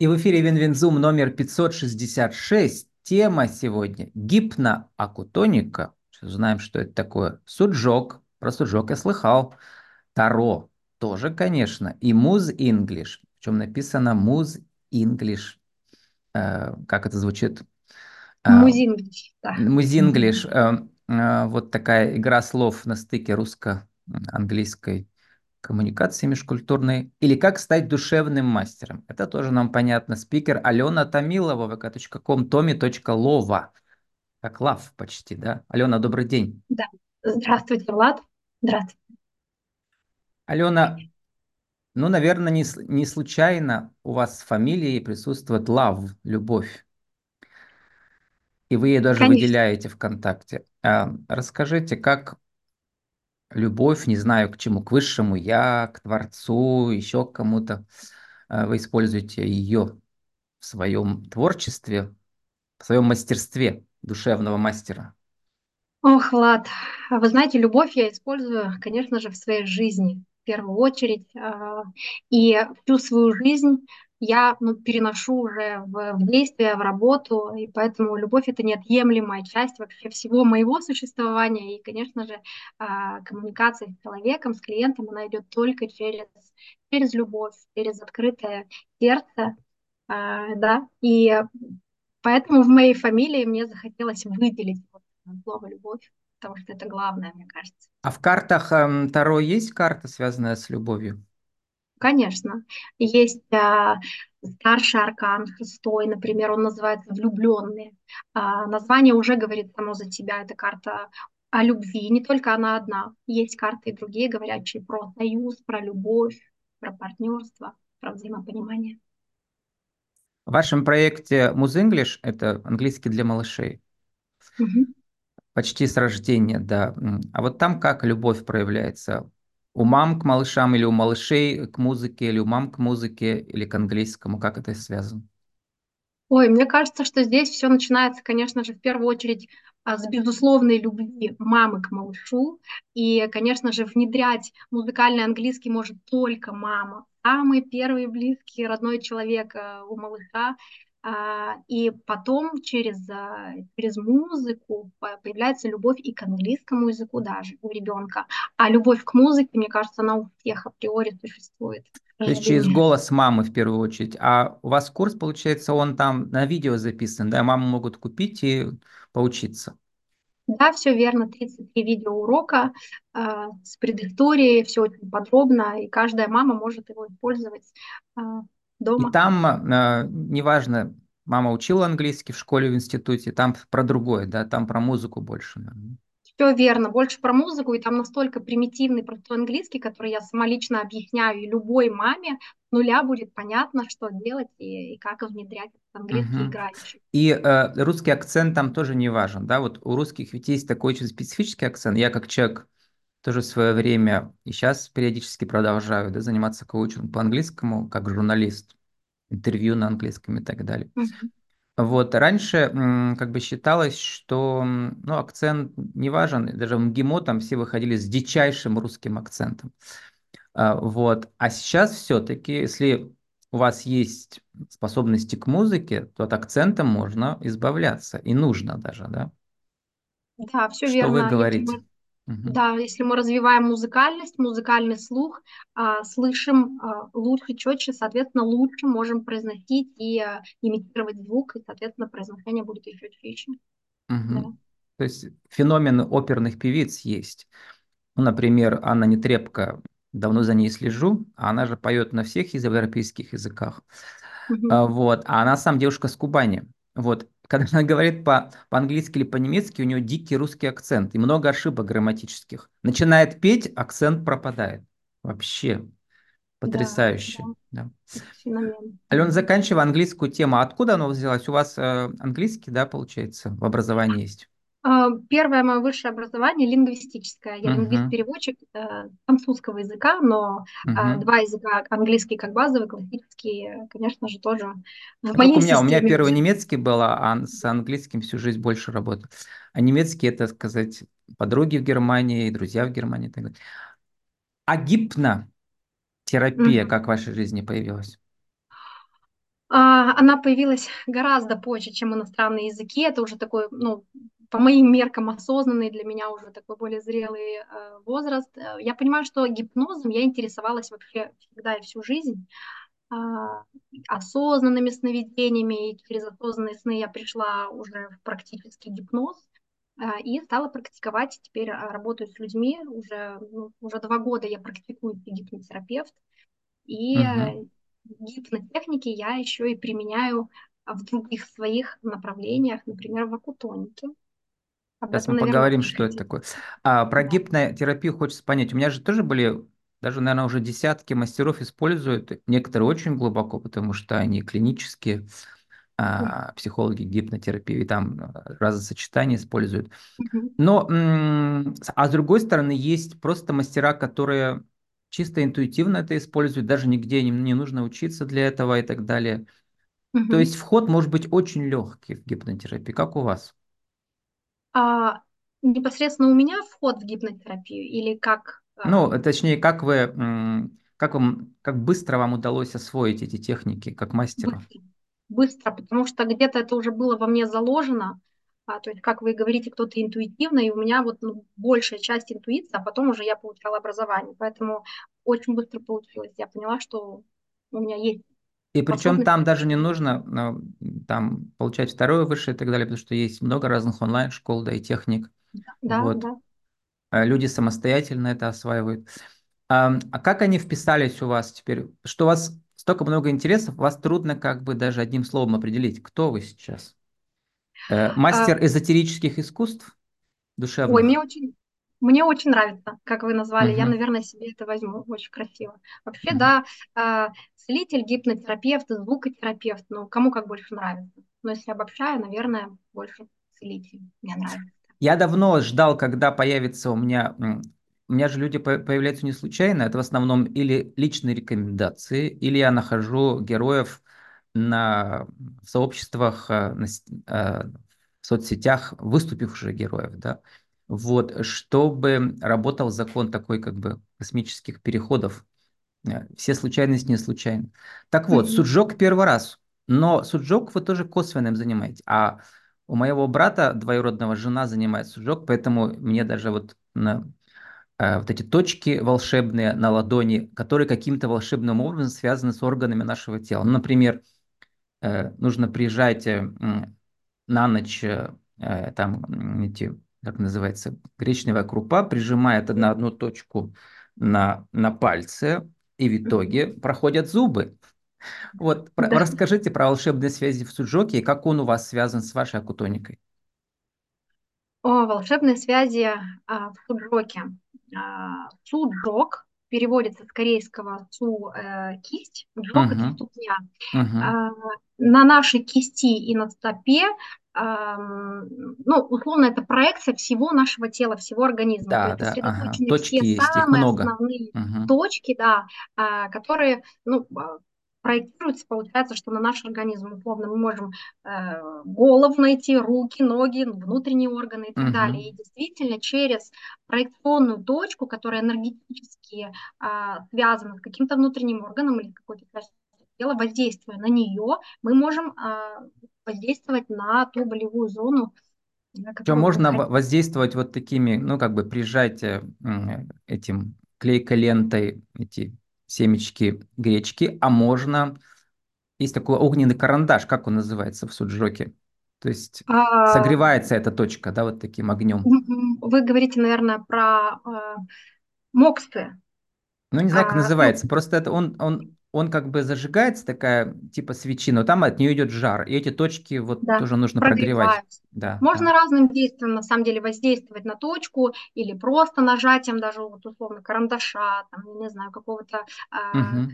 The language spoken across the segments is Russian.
И в эфире Win-Win Zoom номер 566. Тема сегодня гипноакутоника. Сейчас узнаем, что это такое. Суджок. Про суджок я слыхал. Таро. Тоже, конечно. И Muzinglish. чем написано Muzinglish. Э, как это звучит? Muzinglish, да. Muzinglish. Э, э, вот такая игра слов на стыке русско-английской коммуникации межкультурной, или как стать душевным мастером. Это тоже нам понятно. Спикер Алена Томилова, vk.com, tomi.lova. Как лав почти, да? Алена, добрый день. Да. Здравствуйте, Влад. Здравствуйте. Алена, ну, наверное, не, не случайно у вас в фамилии присутствует love, любовь. И вы ее даже Конечно. выделяете ВКонтакте. А, расскажите, как любовь, не знаю к чему, к высшему я, к Творцу, еще к кому-то. Э, вы используете ее в своем творчестве, в своем мастерстве душевного мастера. Ох, Влад, вы знаете, любовь я использую, конечно же, в своей жизни в первую очередь. А, и всю свою жизнь я ну, переношу уже в, в действие, в работу, и поэтому любовь это неотъемлемая часть вообще всего моего существования, и, конечно же, а, коммуникация с человеком, с клиентом, она идет только через, через любовь, через открытое сердце, а, да, и поэтому в моей фамилии мне захотелось выделить слово «любовь», потому что это главное, мне кажется. А в картах э, Таро есть карта, связанная с любовью? Конечно. Есть а, старший аркан, шестой, например, он называется «Влюбленные». А, название уже говорит само за себя, это карта о любви, не только она одна. Есть карты и другие, говорящие про союз, про любовь, про партнерство, про взаимопонимание. В вашем проекте Муз English, это английский для малышей, угу. почти с рождения, да. А вот там как любовь проявляется? У мам к малышам или у малышей к музыке, или у мам к музыке, или к английскому? Как это связано? Ой, мне кажется, что здесь все начинается, конечно же, в первую очередь а, с безусловной любви мамы к малышу. И, конечно же, внедрять музыкальный английский может только мама. Самый первый близкий родной человек э, у малыша. А, и потом через, а, через музыку появляется любовь и к английскому языку даже у ребенка. А любовь к музыке, мне кажется, она у всех априори существует. То есть через голос мамы в первую очередь. А у вас курс, получается, он там на видео записан, да? Мамы могут купить и поучиться. Да, все верно. 33 видеоурока э, с предысторией, все очень подробно, и каждая мама может его использовать э, дома. И там, э, неважно, мама учила английский в школе, в институте, там про другое, да, там про музыку больше. Наверное. Все верно, больше про музыку, и там настолько примитивный простой английский, который я сама лично объясняю, и любой маме с нуля будет понятно, что делать и, и как внедрять английский угу. играющий. И э, русский акцент там тоже не важен, да, вот у русских ведь есть такой очень специфический акцент, я как человек тоже в свое время и сейчас периодически продолжаю да, заниматься коучингом по английскому, как журналист, интервью на английском и так далее. Mm-hmm. Вот, раньше как бы считалось, что ну, акцент не важен, даже в МГИМО там все выходили с дичайшим русским акцентом. А, вот, а сейчас все-таки, если у вас есть способности к музыке, то от акцента можно избавляться, и нужно даже, да? Да, все что верно. Что вы говорите? Угу. Да, если мы развиваем музыкальность, музыкальный слух, а, слышим а, лучше, четче, соответственно, лучше можем произносить и а, имитировать звук, и, соответственно, произношение будет еще чище. Угу. Да. То есть феномен оперных певиц есть. Ну, например, Анна Нетребко, давно за ней слежу, а она же поет на всех европейских языках. Угу. Вот, а она сам девушка с Кубани. Вот, когда она говорит по, по-английски или по-немецки, у нее дикий русский акцент и много ошибок грамматических. Начинает петь, акцент пропадает. Вообще потрясающе. Да, да. Алена, заканчивая английскую тему, откуда она взялась? У вас э, английский, да, получается, в образовании есть? А, первое мое высшее образование лингвистическое. Я uh-huh. лингвист-переводчик э, французского языка, но uh-huh. два языка, английский как базовый, классический, конечно же, тоже в а моей у меня, у меня первый немецкий был, а с английским всю жизнь больше работал. А немецкий, это сказать, подруги в Германии, друзья в Германии и так далее. А гипнотерапия uh-huh. как в вашей жизни появилась? А, она появилась гораздо позже, чем иностранные языки. Это уже такой, ну, по моим меркам осознанный для меня уже такой более зрелый э, возраст. Э, я понимаю, что гипнозом я интересовалась вообще всегда и всю жизнь. Э, осознанными сновидениями, и через осознанные сны я пришла уже в практический гипноз э, и стала практиковать. Теперь э, работаю с людьми. Уже, ну, уже два года я практикую гипнотерапевт. И угу гипнотехники я еще и применяю в других своих направлениях, например, в акутонике. Об Сейчас мы наверное, поговорим, что это такое. А, про да. гипнотерапию хочется понять. У меня же тоже были, даже, наверное, уже десятки мастеров используют, некоторые очень глубоко, потому что они клинические, а, психологи гипнотерапии, и там а, разосочетания используют. Но, а с другой стороны, есть просто мастера, которые чисто интуитивно это используют, даже нигде не, не нужно учиться для этого и так далее. Угу. То есть вход может быть очень легкий в гипнотерапии. Как у вас? А, непосредственно у меня вход в гипнотерапию или как? А? Ну, точнее, как вы, как вам, как быстро вам удалось освоить эти техники, как мастеру? Быстро, быстро потому что где-то это уже было во мне заложено. А, то есть, как вы говорите, кто-то интуитивно, и у меня вот ну, большая часть интуиции, а потом уже я получала образование. Поэтому очень быстро получилось. Я поняла, что у меня есть и причем там даже не нужно ну, там получать второе высшее и так далее, потому что есть много разных онлайн-школ, да, и техник. Да, вот. да. А люди самостоятельно это осваивают. А, а как они вписались у вас теперь? Что у вас столько много интересов, вас трудно как бы даже одним словом определить, кто вы сейчас? Э, мастер а... эзотерических искусств душевных? Ой, мне очень, мне очень нравится, как вы назвали. Uh-huh. Я, наверное, себе это возьму. Очень красиво. Вообще, uh-huh. да, э, целитель, гипнотерапевт, звукотерапевт, ну, кому как больше нравится. Но если обобщаю, наверное, больше целитель. Мне нравится. Я давно ждал, когда появится у меня... У меня же люди появляются не случайно, это в основном или личные рекомендации, или я нахожу героев на в сообществах, э, на, э, в соцсетях выступивших героев, да, вот, чтобы работал закон такой как бы космических переходов. Э, все случайности не случайны. Так вот, mm-hmm. суджок первый раз, но суджок вы тоже косвенным занимаете, а у моего брата двоюродного жена занимается суджок, поэтому мне даже вот на вот эти точки волшебные на ладони, которые каким-то волшебным образом связаны с органами нашего тела. Ну, например, Э, нужно приезжать э, на ночь, э, там эти, как называется, гречневая крупа, прижимает на одну точку на, на пальце, и в итоге проходят зубы. Вот, да. расскажите про волшебные связи в Суджоке и как он у вас связан с вашей акутоникой. О, волшебные связи а, в Суджоке. А, Суджок переводится с корейского су э, кисть, джок uh-huh. это ступня. Uh-huh. А, на нашей кисти и на стопе ну, условно, это проекция всего нашего тела, всего организма. Да, То есть да, ага. Точки все есть, самые много. основные угу. точки, да, а, которые, ну, а, проектируется, получается, что на наш организм, условно, мы можем э, голову найти, руки, ноги, внутренние органы и так uh-huh. далее. И действительно, через проекционную точку, которая энергетически э, связана с каким-то внутренним органом или какой-то частью тела, воздействуя на нее, мы можем э, воздействовать на ту болевую зону, что можно воздействовать вот такими, ну, как бы прижать э, этим клейкой лентой эти семечки гречки, а можно... Есть такой огненный карандаш, как он называется в суджоке? То есть а... согревается эта точка, да, вот таким огнем. Вы говорите, наверное, про э, моксы. Ну, не знаю, как а, называется. Ну... Просто это он, он, он как бы зажигается, такая типа свечи, но там от нее идет жар. И эти точки вот да, тоже нужно прогревать. Да, Можно да. разным действием на самом деле воздействовать на точку или просто нажатием даже вот условно карандаша, там, не знаю, какого-то угу.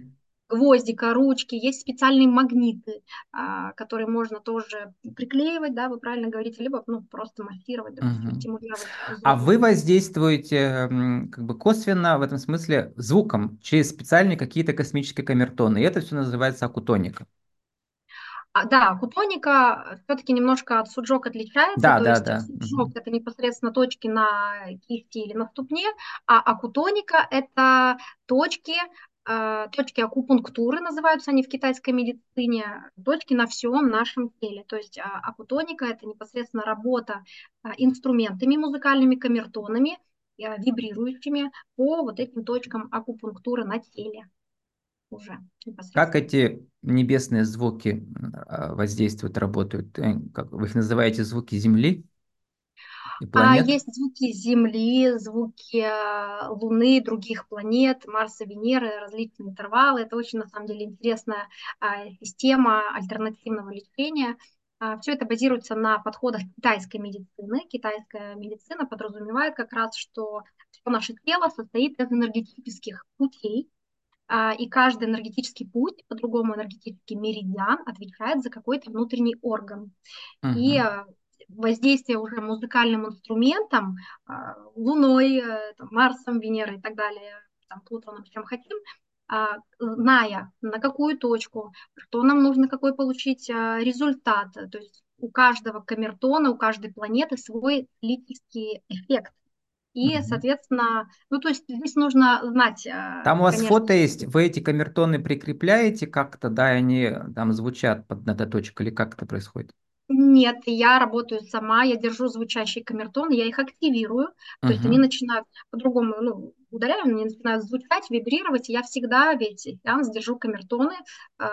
Гвоздика, ручки. Есть специальные магниты, а, которые можно тоже приклеивать, да, вы правильно говорите, либо ну, просто массировать, допустим, угу. стимулировать. А вы воздействуете как бы косвенно в этом смысле звуком через специальные какие-то космические камертоны, и это все называется акутоника. А, да, кутоника все-таки немножко от суджок отличается. Да, то да, есть да. суджок угу. это непосредственно точки на кисти или на ступне, а акутоника это точки точки акупунктуры, называются они в китайской медицине, точки на всем нашем теле. То есть а, акутоника – это непосредственно работа а, инструментами музыкальными, камертонами, а, вибрирующими по вот этим точкам акупунктуры на теле уже Как эти небесные звуки воздействуют, работают? Э, как вы их называете звуки Земли? И а планет? А есть звуки Земли, звуки а, Луны, других планет, Марса, Венеры, различные интервалы. Это очень, на самом деле, интересная а, система альтернативного лечения. Все это базируется на подходах китайской медицины. Китайская медицина подразумевает как раз, что все наше тело состоит из энергетических путей, и каждый энергетический путь, по-другому энергетический меридиан, отвечает за какой-то внутренний орган. Угу. И воздействие уже музыкальным инструментом, а, Луной, э, там, Марсом, Венерой и так далее, там, Плутоном, чем хотим, а, зная, на какую точку, что нам нужно, какой получить а, результат. То есть у каждого камертона, у каждой планеты свой литийский эффект. И, угу. соответственно, ну, то есть здесь нужно знать... Там у вас конечно, фото есть, вы эти камертоны прикрепляете как-то, да, и они там звучат под точкой, или как это происходит? Нет, я работаю сама, я держу звучащие камертоны, я их активирую, то uh-huh. есть они начинают по-другому, ну, ударяю, они начинают звучать, вибрировать, и я всегда весь сеанс держу камертоны, э,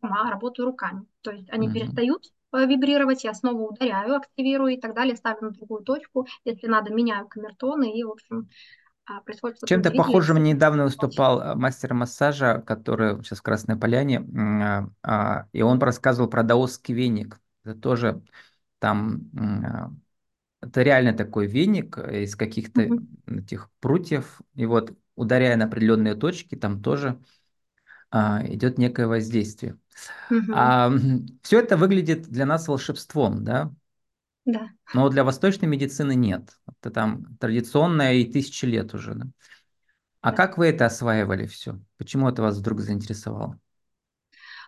сама работаю руками, то есть они uh-huh. перестают э, вибрировать, я снова ударяю, активирую и так далее, ставлю на другую точку, если надо, меняю камертоны, и, в общем, а, происходит Чем-то похожим недавно выступал э, мастер массажа, который сейчас в Красной Поляне, а, и он рассказывал про даосский веник. Это тоже там, а, это реально такой веник из каких-то mm-hmm. этих прутьев, и вот ударяя на определенные точки, там тоже а, идет некое воздействие. Mm-hmm. А, все это выглядит для нас волшебством, да? Да. Но для восточной медицины нет. Это там традиционное и тысячи лет уже. Да? А да. как вы это осваивали все? Почему это вас вдруг заинтересовало?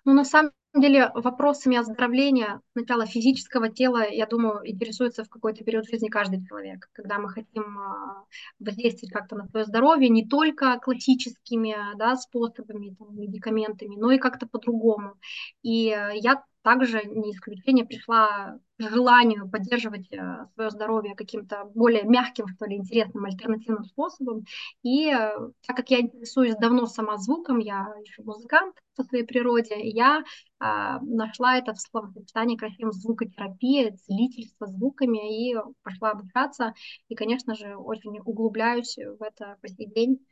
Ну, на самом деле вопросами оздоровления сначала физического тела, я думаю, интересуется в какой-то период жизни каждый человек, когда мы хотим а, воздействовать как-то на свое здоровье не только классическими да, способами, там, медикаментами, но и как-то по-другому. И я также не исключение пришла к желанию поддерживать э, свое здоровье каким-то более мягким, что ли, интересным альтернативным способом. И э, так как я интересуюсь давно сама звуком, я еще музыкант по своей природе, я а, нашла это в словосочетании красивым звукотерапия, целительство звуками, и пошла обучаться. И, конечно же, очень углубляюсь в это по сей день.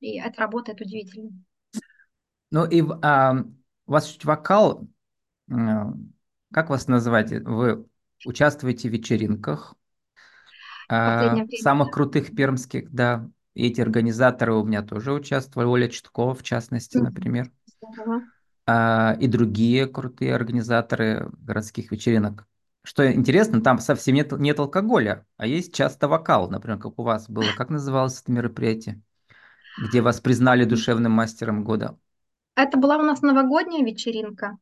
И это работает удивительно. Ну и а, у вас вокал как вас назвать? Вы участвуете в вечеринках, а, самых крутых пермских, да. И эти организаторы у меня тоже участвовали, Оля Читкова, в частности, например. А, и другие крутые организаторы городских вечеринок. Что интересно, там совсем нет, нет алкоголя, а есть часто вокал, например, как у вас было. Как называлось это мероприятие, где вас признали душевным мастером года? Это была у нас новогодняя вечеринка.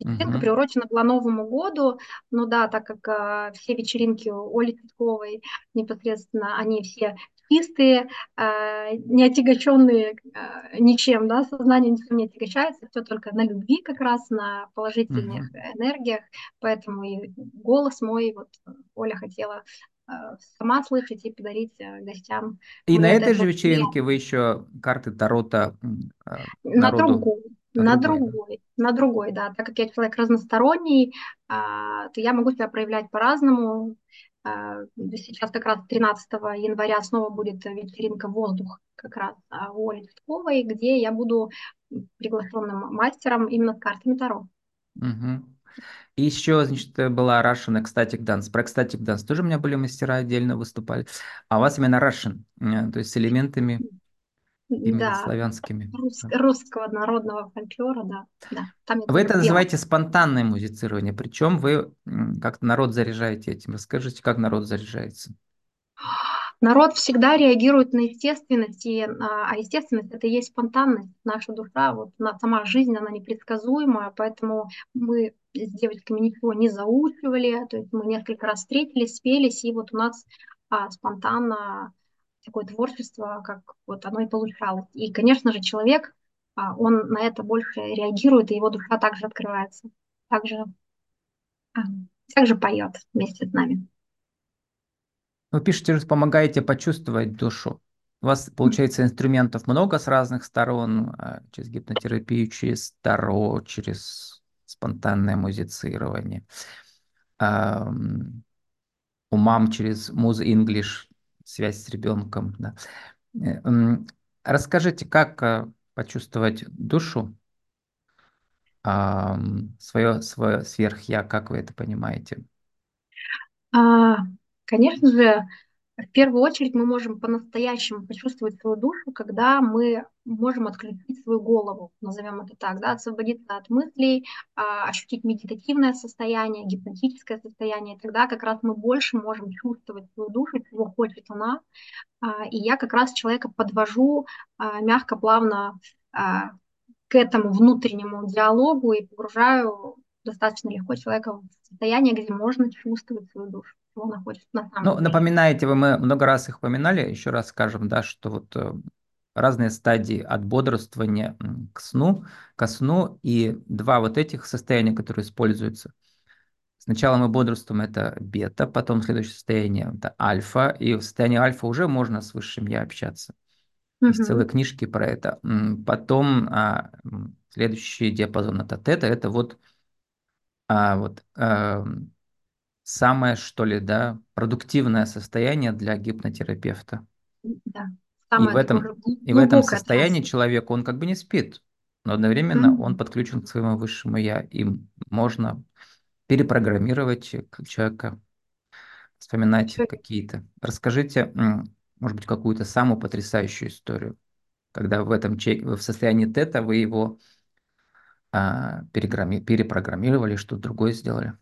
Вечеринка uh-huh. приурочена была Новому году, ну да, так как э, все вечеринки у Оли Цветковой непосредственно, они все чистые, э, не отягощенные э, ничем, да, сознание ничем не отягощается, все только на любви как раз, на положительных uh-huh. энергиях, поэтому и голос мой, вот Оля хотела э, сама слышать и подарить э, гостям. И на этой же вечеринке вы еще карты Тарота э, на другую на другой, другой, на другой, да. Так как я человек разносторонний, а, то я могу себя проявлять по-разному. А, сейчас как раз 13 января снова будет вечеринка «Воздух» как раз а, у Оли Цветковой, где я буду приглашенным мастером именно с картами Таро. Угу. И еще, значит, была Russian Ecstatic Dance. Про Ecstatic Dance тоже у меня были мастера отдельно выступали. А у вас именно Russian, э, то есть с элементами Именно да, славянскими. Рус, русского народного фольклора, да. да. Там вы это пела. называете спонтанное музицирование, причем вы как-то народ заряжаете этим. Расскажите, как народ заряжается? Народ всегда реагирует на естественность, и, а, а естественность это и есть спонтанность. Наша душа, вот на, сама жизнь, она непредсказуемая, поэтому мы с девочками ничего не заучивали, то есть мы несколько раз встретились, спелись, и вот у нас а, спонтанно такое творчество, как вот оно и получалось. И, конечно же, человек, а, он на это больше реагирует, и его душа также открывается, также, а, также поет вместе с нами. Вы пишете, что помогаете почувствовать душу. У вас, получается, инструментов много с разных сторон, а, через гипнотерапию, через таро, через спонтанное музицирование. У мам через Муз English связь с ребенком. Да. Э, расскажите, как а, почувствовать душу, свое, свое сверхя, как вы это понимаете? А, конечно же, в первую очередь мы можем по-настоящему почувствовать свою душу, когда мы можем отключить свою голову, назовем это так, да, освободиться от мыслей, а, ощутить медитативное состояние, гипнотическое состояние. Тогда как раз мы больше можем чувствовать свою душу, чего хочет она. А, и я как раз человека подвожу а, мягко, плавно к этому внутреннему диалогу и погружаю достаточно легко человека в состояние, где можно чувствовать свою душу она хочет на самом Ну, деле. напоминаете вы, мы много раз их упоминали, еще раз скажем, да, что вот э, разные стадии от бодрствования к сну, ко сну, и два вот этих состояния, которые используются. Сначала мы бодрствуем, это бета, потом следующее состояние это альфа, и в состоянии альфа уже можно с высшим я общаться. Угу. Есть целые книжки про это. Потом а, следующий диапазон это тета, это вот, а, вот а, самое, что ли, да, продуктивное состояние для гипнотерапевта. Да. Самое и в этом, и в этом состоянии человек, он как бы не спит, но одновременно mm-hmm. он подключен к своему высшему я, и можно перепрограммировать человека, вспоминать Все. какие-то. Расскажите, может быть, какую-то самую потрясающую историю, когда в этом в состоянии тета вы его а, перепрограммировали, что-то другое сделали.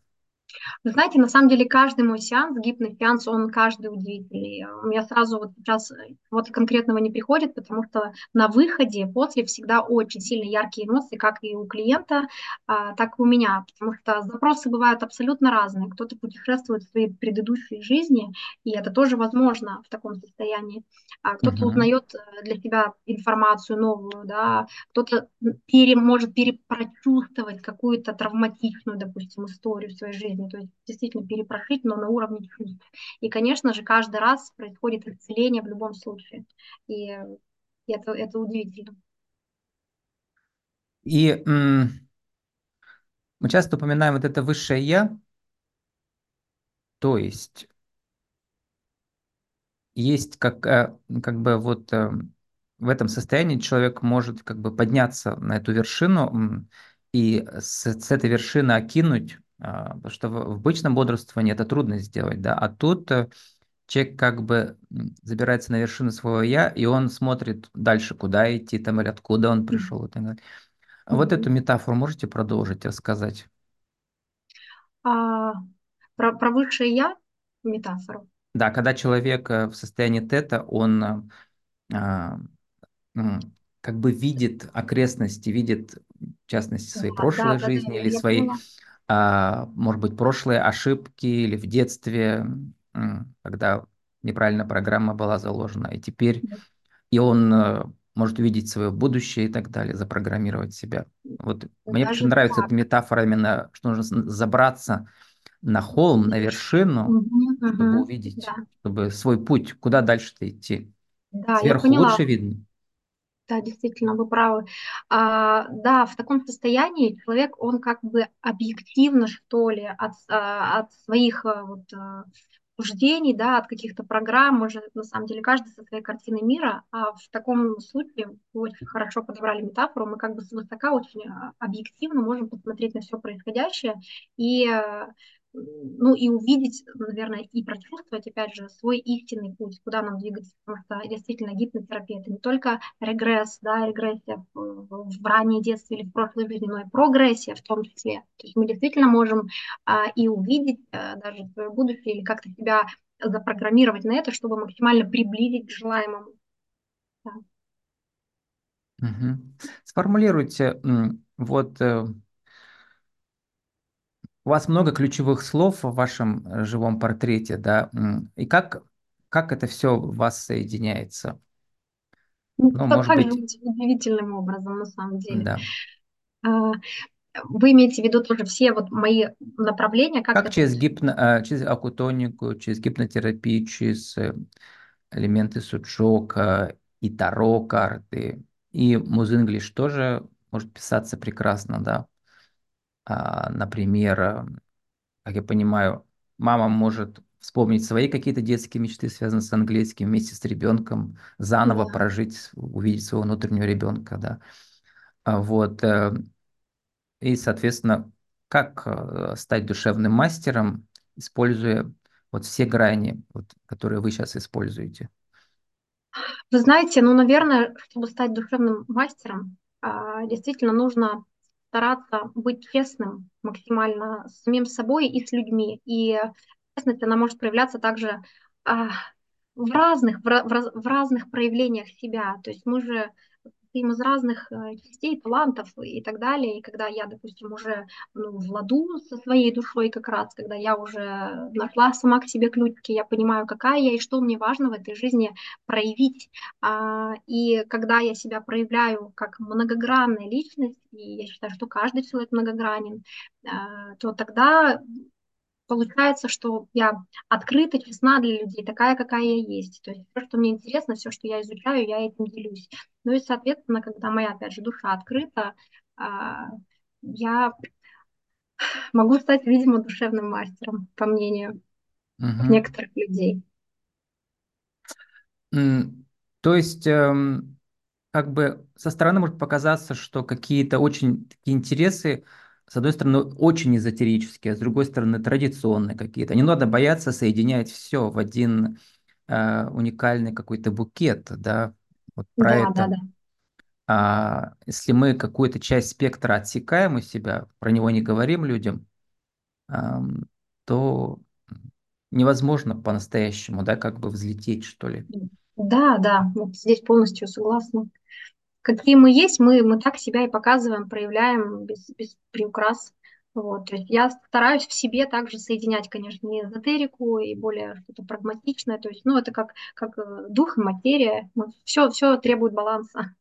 Вы знаете, на самом деле каждый мой сеанс, гипносеанс, он каждый удивительный. У меня сразу вот сейчас вот конкретного не приходит, потому что на выходе после всегда очень сильно яркие эмоции, как и у клиента, а, так и у меня, потому что запросы бывают абсолютно разные. Кто-то путешествует в своей предыдущей жизни, и это тоже возможно в таком состоянии. А кто-то uh-huh. узнает э, для себя информацию новую, да, кто-то пере, может перепрочувствовать какую-то травматичную, допустим, историю в своей жизни, то есть действительно перепрошить, но на уровне чувств. И, конечно же, каждый раз происходит исцеление в любом случае. И это, это удивительно. И мы часто упоминаем вот это высшее я, то есть есть как, э, как бы вот э, в этом состоянии человек может как бы подняться на эту вершину и с, с этой вершины окинуть потому что в обычном бодрствовании это трудно сделать, да, а тут э, человек как бы забирается на вершину своего я, и он смотрит дальше, куда идти, там, или откуда он пришел и так далее. Mm-hmm. Вот эту метафору можете продолжить рассказать? А, про, про высшее я метафору? Да, когда человек э, в состоянии тета, он а, как бы видит окрестности, видит, в частности, своей да, прошлой да, жизни да, или свои поняла а, может быть, прошлые ошибки или в детстве, когда неправильная программа была заложена, и теперь и он э, может увидеть свое будущее и так далее, запрограммировать себя. Вот мне очень нравится так. эта метафора именно, что нужно забраться на холм, на вершину, угу, чтобы угу, увидеть, да. чтобы свой путь, куда дальше-то идти. Да, Сверху лучше видно. Да, действительно, вы правы. А, да, в таком состоянии человек, он как бы объективно, что ли, от, а, от своих а, вот, а, суждений, да, от каких-то программ, мы же на самом деле каждый со своей картиной мира, а в таком случае вы очень хорошо подобрали метафору, мы как бы свысока очень объективно можем посмотреть на все происходящее и ну и увидеть, наверное, и прочувствовать, опять же, свой истинный путь, куда нам двигаться, потому что действительно гипнотерапия это не только регресс, да, регрессия в, в раннее детство или в прошлой жизни, но и прогрессия в том числе. То есть мы действительно можем а, и увидеть а, даже свое будущее или как-то себя запрограммировать на это, чтобы максимально приблизить к желаемому. Да. Угу. Сформулируйте вот э, у вас много ключевых слов в вашем э, живом портрете, да, и как, как это все в вас соединяется? Ну, Ну, может быть, уди- удивительным образом, на самом деле. да. А, Вы имеете в виду тоже все вот мои направления, как Как это через гипно, а, через акутонику, через гипнотерапию, через э, элементы суджока и таро карты, и музынглиш тоже может писаться прекрасно, да. А, например, э, как я понимаю, мама может вспомнить свои какие-то детские мечты, связанные с английским, вместе с ребенком, заново Да. прожить, увидеть своего внутреннего ребенка, да. А Вот. э, И, соответственно, как э, стать душевным мастером, используя вот все грани, вот, которые вы сейчас используете. Вы знаете, ну, наверное, чтобы стать душевным мастером, а, действительно нужно стараться быть честным максимально с самим собой и с людьми. И честность, она может проявляться также а, в разных, в, в в разных проявлениях себя. То есть мы же состоим из разных э, частей, талантов и так далее. И когда я, допустим, уже ну, в ладу со своей душой как раз, когда я уже нашла сама к себе ключики, я понимаю, какая я и что мне важно в этой жизни проявить. А, и когда я себя проявляю как многогранная личность, и я считаю, что каждый человек многогранен, а, то тогда получается, что я открыта, честна для людей, такая, какая я есть. То есть все, что мне интересно, все, что я изучаю, я этим делюсь. Ну и, соответственно, когда моя, опять же, душа открыта, а, я могу стать, видимо, душевным мастером, по мнению Мгм. некоторых людей. То есть, эм, как бы со стороны может показаться, что какие-то очень такие интересы, с одной стороны, очень эзотерические, а с другой стороны, традиционные какие-то. Не надо бояться соединять все в один э, уникальный какой-то букет, да, вот про Да, да, это. да. А если мы какую-то часть спектра отсекаем у себя, про него не говорим людям, ам, то невозможно по-настоящему, да, как бы взлететь, что ли. Да, да, вот здесь полностью согласна. Какие мы есть, мы, мы так себя и показываем, проявляем без, без приукрас. Вот, то есть я стараюсь в себе также соединять, конечно, и эзотерику, и более что-то прагматичное. То есть, ну, это как, как э, дух и материя. Все, все требует баланса.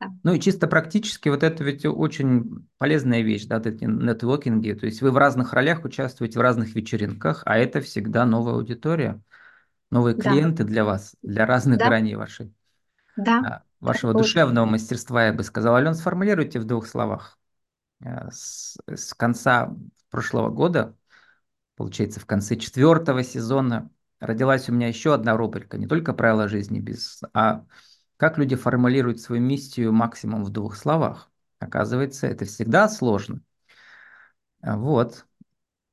Ну и чисто практически вот это ведь очень полезная вещь, да, эти нетворкинги. То есть вы в разных ролях участвуете в разных вечеринках, а это всегда новая аудитория, новые да, клиенты для вас, для разных да, граней вашей, да, а, вашего душевного мастерства, я бы сказал. Ален, сформулируйте в двух словах. Э, С, с конца прошлого года Получается, в конце четвертого сезона родилась у меня еще одна рубрика, не только правила жизни бизнеса, а как люди формулируют свою миссию максимум в двух словах. Оказывается, это всегда сложно. А Вот,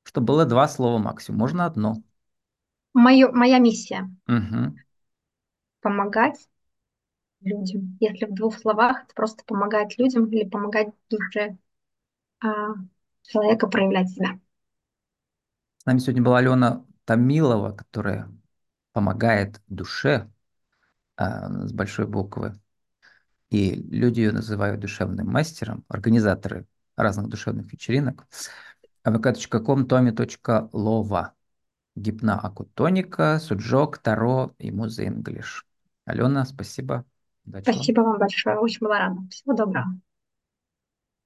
что было два слова максимум, можно одно. Моё, моя миссия– Мгм. помогать людям. Если в двух словах, это просто помогать людям или помогать душе а, человека проявлять себя. С нами сегодня была Алена Томилова, которая помогает душе а, с большой буквы. И люди ее называют душевным мастером, организаторы разных душевных вечеринок. vk.com, tomi.lova. Гипноакутоника, суджок, таро и муза English. Алена, спасибо. Удачи. Спасибо вам большое, очень была рада. Всего доброго.